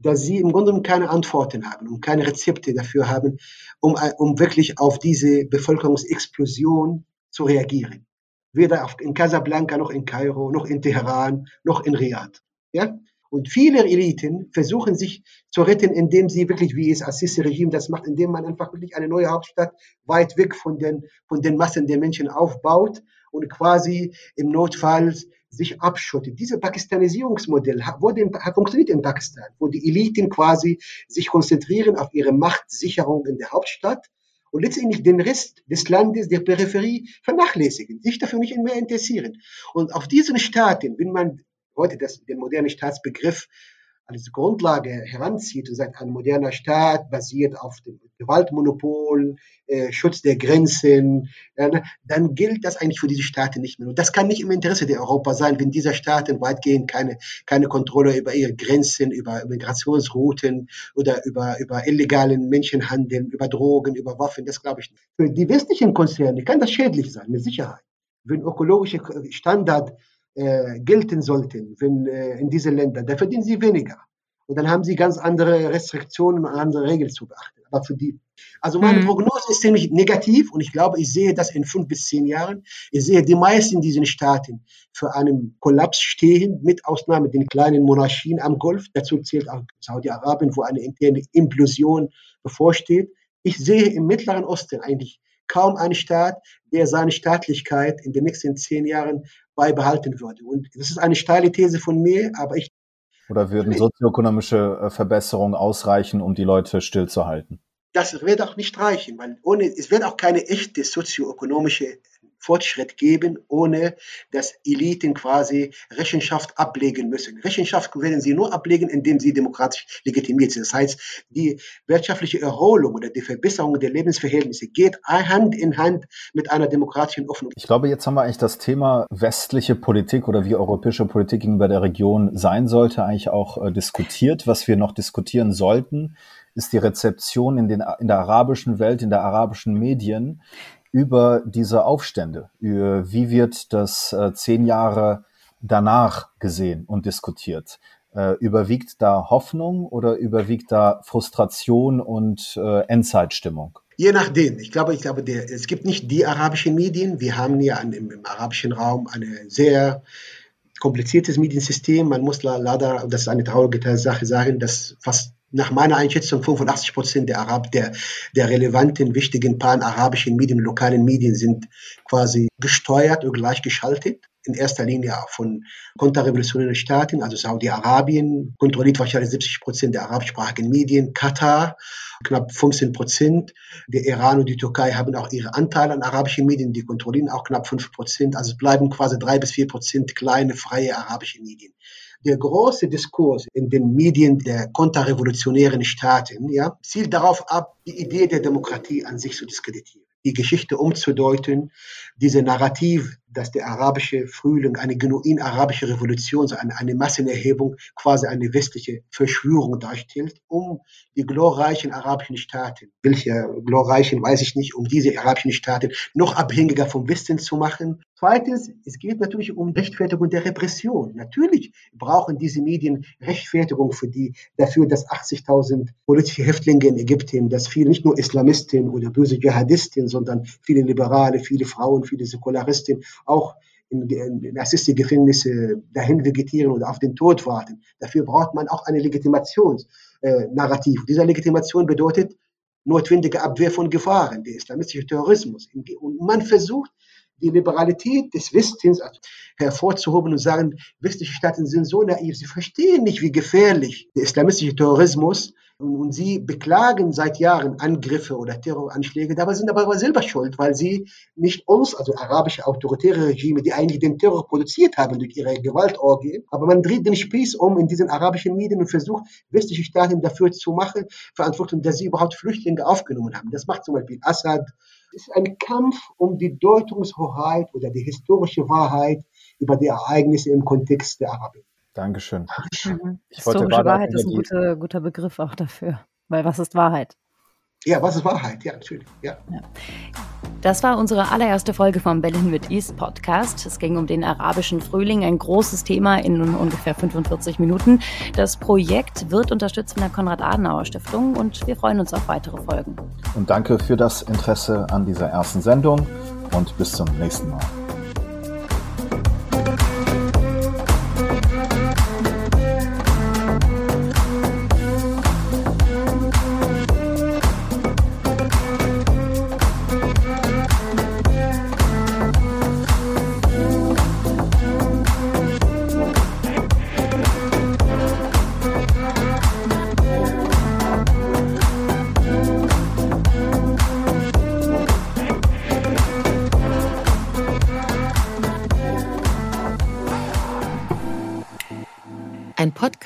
Speaker 4: dass sie im Grunde keine Antworten haben und keine Rezepte dafür haben, um, um wirklich auf diese Bevölkerungsexplosion zu reagieren weder in Casablanca noch in Kairo, noch in Teheran, noch in Riyadh. Ja? Und viele Eliten versuchen sich zu retten, indem sie wirklich, wie es Assisi-Regime das macht, indem man einfach wirklich eine neue Hauptstadt weit weg von den, von den Massen der Menschen aufbaut und quasi im Notfall sich abschottet. Dieses Pakistanisierungsmodell wurde in, funktioniert in Pakistan, wo die Eliten quasi sich konzentrieren auf ihre Machtsicherung in der Hauptstadt und letztendlich den Rest des Landes, der Peripherie vernachlässigen, sich dafür nicht mehr interessieren. Und auf diesen Staaten, wenn man heute das, den modernen Staatsbegriff als Grundlage heranzieht und sagt, ein moderner Staat basiert auf dem Gewaltmonopol, äh, Schutz der Grenzen, äh, dann gilt das eigentlich für diese Staaten nicht mehr. Und das kann nicht im Interesse der Europa sein, wenn diese Staaten weitgehend keine, keine Kontrolle über ihre Grenzen, über Migrationsrouten oder über, über illegalen Menschenhandel, über Drogen, über Waffen, das glaube ich nicht. Für die westlichen Konzerne kann das schädlich sein, mit Sicherheit. Wenn ökologische Standards äh, gelten sollten wenn, äh, in diesen Ländern, da verdienen sie weniger. Und dann haben sie ganz andere Restriktionen und andere Regeln zu beachten. Aber für die, also meine mhm. Prognose ist ziemlich negativ und ich glaube, ich sehe das in fünf bis zehn Jahren. Ich sehe die meisten in diesen Staaten für einen Kollaps stehen, mit Ausnahme den kleinen Monarchien am Golf. Dazu zählt auch Saudi-Arabien, wo eine interne Implosion bevorsteht. Ich sehe im Mittleren Osten eigentlich kaum einen Staat, der seine Staatlichkeit in den nächsten zehn Jahren beibehalten würde. Und das ist eine steile These von mir, aber ich
Speaker 5: oder würden sozioökonomische äh, Verbesserungen ausreichen, um die Leute stillzuhalten?
Speaker 4: Das wird auch nicht reichen, weil ohne, es wird auch keine echte sozioökonomische Fortschritt geben, ohne dass Eliten quasi Rechenschaft ablegen müssen. Rechenschaft werden sie nur ablegen, indem sie demokratisch legitimiert sind. Das heißt, die wirtschaftliche Erholung oder die Verbesserung der Lebensverhältnisse geht Hand in Hand mit einer demokratischen Öffnung.
Speaker 5: Ich glaube, jetzt haben wir eigentlich das Thema westliche Politik oder wie europäische Politik gegenüber der Region sein sollte, eigentlich auch äh, diskutiert. Was wir noch diskutieren sollten, ist die Rezeption in, den, in der arabischen Welt, in der arabischen Medien über diese Aufstände. Wie wird das äh, zehn Jahre danach gesehen und diskutiert? Äh, überwiegt da Hoffnung oder überwiegt da Frustration und äh, Endzeitstimmung?
Speaker 4: Je nachdem. Ich glaube, ich glaube, der, es gibt nicht die arabischen Medien. Wir haben ja im, im arabischen Raum eine sehr kompliziertes Mediensystem. Man muss leider, das ist eine traurige Sache, sagen, dass fast nach meiner Einschätzung 85 Prozent der, Arab, der, der relevanten, wichtigen pan-arabischen Medien, lokalen Medien sind quasi gesteuert und gleichgeschaltet. In erster Linie von konterrevolutionären Staaten, also Saudi-Arabien, kontrolliert wahrscheinlich 70 Prozent der arabischsprachigen Medien, Katar, knapp 15 Prozent. Der Iran und die Türkei haben auch ihre Anteile an arabischen Medien, die kontrollieren auch knapp 5 Prozent. Also bleiben quasi drei bis vier Prozent kleine, freie arabische Medien der große Diskurs in den Medien der konterrevolutionären Staaten ja, zielt darauf ab, die Idee der Demokratie an sich zu diskreditieren die Geschichte umzudeuten, diese Narrativ, dass der arabische Frühling eine genuin arabische Revolution, so eine, eine Massenerhebung, quasi eine westliche Verschwörung darstellt, um die glorreichen arabischen Staaten, welche glorreichen weiß ich nicht, um diese arabischen Staaten noch abhängiger vom Westen zu machen. Zweitens, es geht natürlich um Rechtfertigung der Repression. Natürlich brauchen diese Medien Rechtfertigung für die, dafür, dass 80.000 politische Häftlinge in Ägypten, dass viele nicht nur Islamisten oder böse Dschihadisten, sondern viele Liberale, viele Frauen, viele Säkularisten auch in, in, Assisi-Gefängnisse dahin vegetieren oder auf den Tod warten. Dafür braucht man auch eine Legitimationsnarrativ. Äh, Diese Legitimation bedeutet notwendige Abwehr von Gefahren, der islamistische Terrorismus. Und man versucht, die Liberalität des Westens hervorzuhoben und sagen, westliche Staaten sind so naiv, sie verstehen nicht, wie gefährlich der islamistische Terrorismus und sie beklagen seit Jahren Angriffe oder Terroranschläge, dabei sind aber selber schuld, weil sie nicht uns, also arabische autoritäre Regime, die eigentlich den Terror produziert haben durch ihre Gewaltorgie, aber man dreht den Spieß um in diesen arabischen Medien und versucht, westliche Staaten dafür zu machen, verantwortlich, dass sie überhaupt Flüchtlinge aufgenommen haben. Das macht zum Beispiel Assad. Es ist ein Kampf um die Deutungshoheit oder die historische Wahrheit über die Ereignisse im Kontext der Araber.
Speaker 5: Dankeschön.
Speaker 6: Mhm. Historische Wahrheit ist ein guter, guter Begriff auch dafür. Weil was ist Wahrheit?
Speaker 4: Ja, was ist Wahrheit? Ja, natürlich. Ja. ja.
Speaker 6: Das war unsere allererste Folge vom Berlin mit East Podcast. Es ging um den arabischen Frühling, ein großes Thema in ungefähr 45 Minuten. Das Projekt wird unterstützt von der Konrad-Adenauer-Stiftung und wir freuen uns auf weitere Folgen.
Speaker 5: Und danke für das Interesse an dieser ersten Sendung und bis zum nächsten Mal.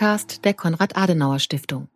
Speaker 1: Podcast der Konrad-Adenauer-Stiftung.